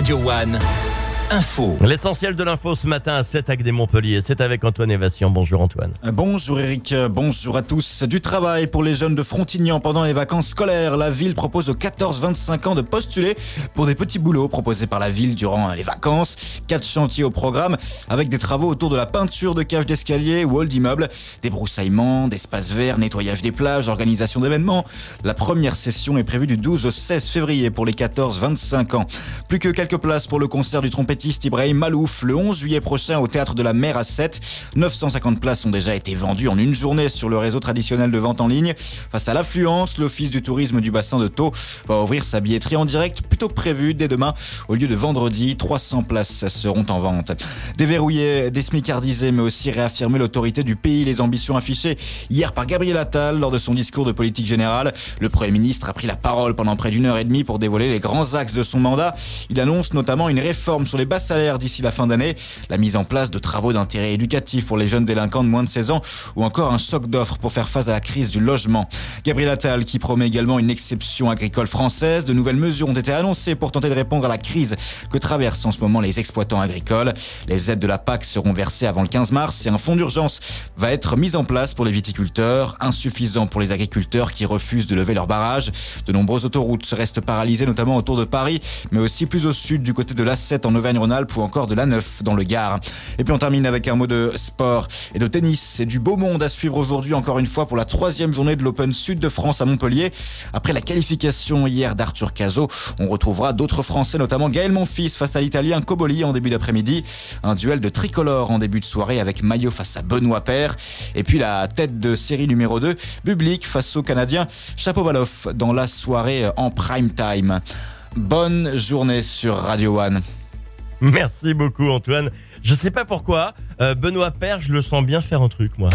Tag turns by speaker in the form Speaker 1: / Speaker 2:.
Speaker 1: Radio One. Info.
Speaker 2: L'essentiel de l'info ce matin à 7 des Montpellier. C'est avec Antoine Évation. Bonjour Antoine.
Speaker 3: Bonjour Eric, bonjour à tous. Du travail pour les jeunes de Frontignan pendant les vacances scolaires. La ville propose aux 14-25 ans de postuler pour des petits boulots proposés par la ville durant les vacances. Quatre chantiers au programme avec des travaux autour de la peinture de cages d'escalier ou hall d'immeubles, des broussaillements, d'espaces verts, nettoyage des plages, organisation d'événements. La première session est prévue du 12 au 16 février pour les 14-25 ans. Plus que quelques places pour le concert du trompettiste Ibrahim Malouf le 11 juillet prochain au théâtre de la Mer à 7. 950 places ont déjà été vendues en une journée sur le réseau traditionnel de vente en ligne. Face à l'affluence, l'Office du tourisme du bassin de Thau va ouvrir sa billetterie en direct plutôt que prévu dès demain. Au lieu de vendredi, 300 places seront en vente. Déverrouiller, désmicardisé, mais aussi réaffirmer l'autorité du pays, les ambitions affichées hier par Gabriel Attal lors de son discours de politique générale. Le Premier ministre a pris la parole pendant près d'une heure et demie pour dévoiler les grands axes de son mandat. Il annonce notamment une réforme sur les bas salaires d'ici la fin d'année, la mise en place de travaux d'intérêt éducatif pour les jeunes délinquants de moins de 16 ans ou encore un choc d'offres pour faire face à la crise du logement. Gabriel Attal qui promet également une exception agricole française. De nouvelles mesures ont été annoncées pour tenter de répondre à la crise que traversent en ce moment les exploitants agricoles. Les aides de la PAC seront versées avant le 15 mars et un fonds d'urgence va être mis en place pour les viticulteurs, insuffisant pour les agriculteurs qui refusent de lever leurs barrages. De nombreuses autoroutes restent paralysées, notamment autour de Paris, mais aussi plus au sud du côté de l'A7 en Auvergne Auvergne-Rhône-Alpes ou encore de la Neuf dans le Gard. Et puis on termine avec un mot de sport et de tennis. C'est du beau monde à suivre aujourd'hui encore une fois pour la troisième journée de l'Open Sud de France à Montpellier. Après la qualification hier d'Arthur Cazot, on retrouvera d'autres Français, notamment Gaël Monfils face à l'Italien Coboli en début d'après-midi. Un duel de tricolore en début de soirée avec Maillot face à Benoît Père. Et puis la tête de série numéro 2, Public face au Canadien Chapovalov dans la soirée en prime time. Bonne journée sur Radio One.
Speaker 2: Merci beaucoup Antoine. Je sais pas pourquoi, euh, Benoît Père, je le sens bien faire un truc moi.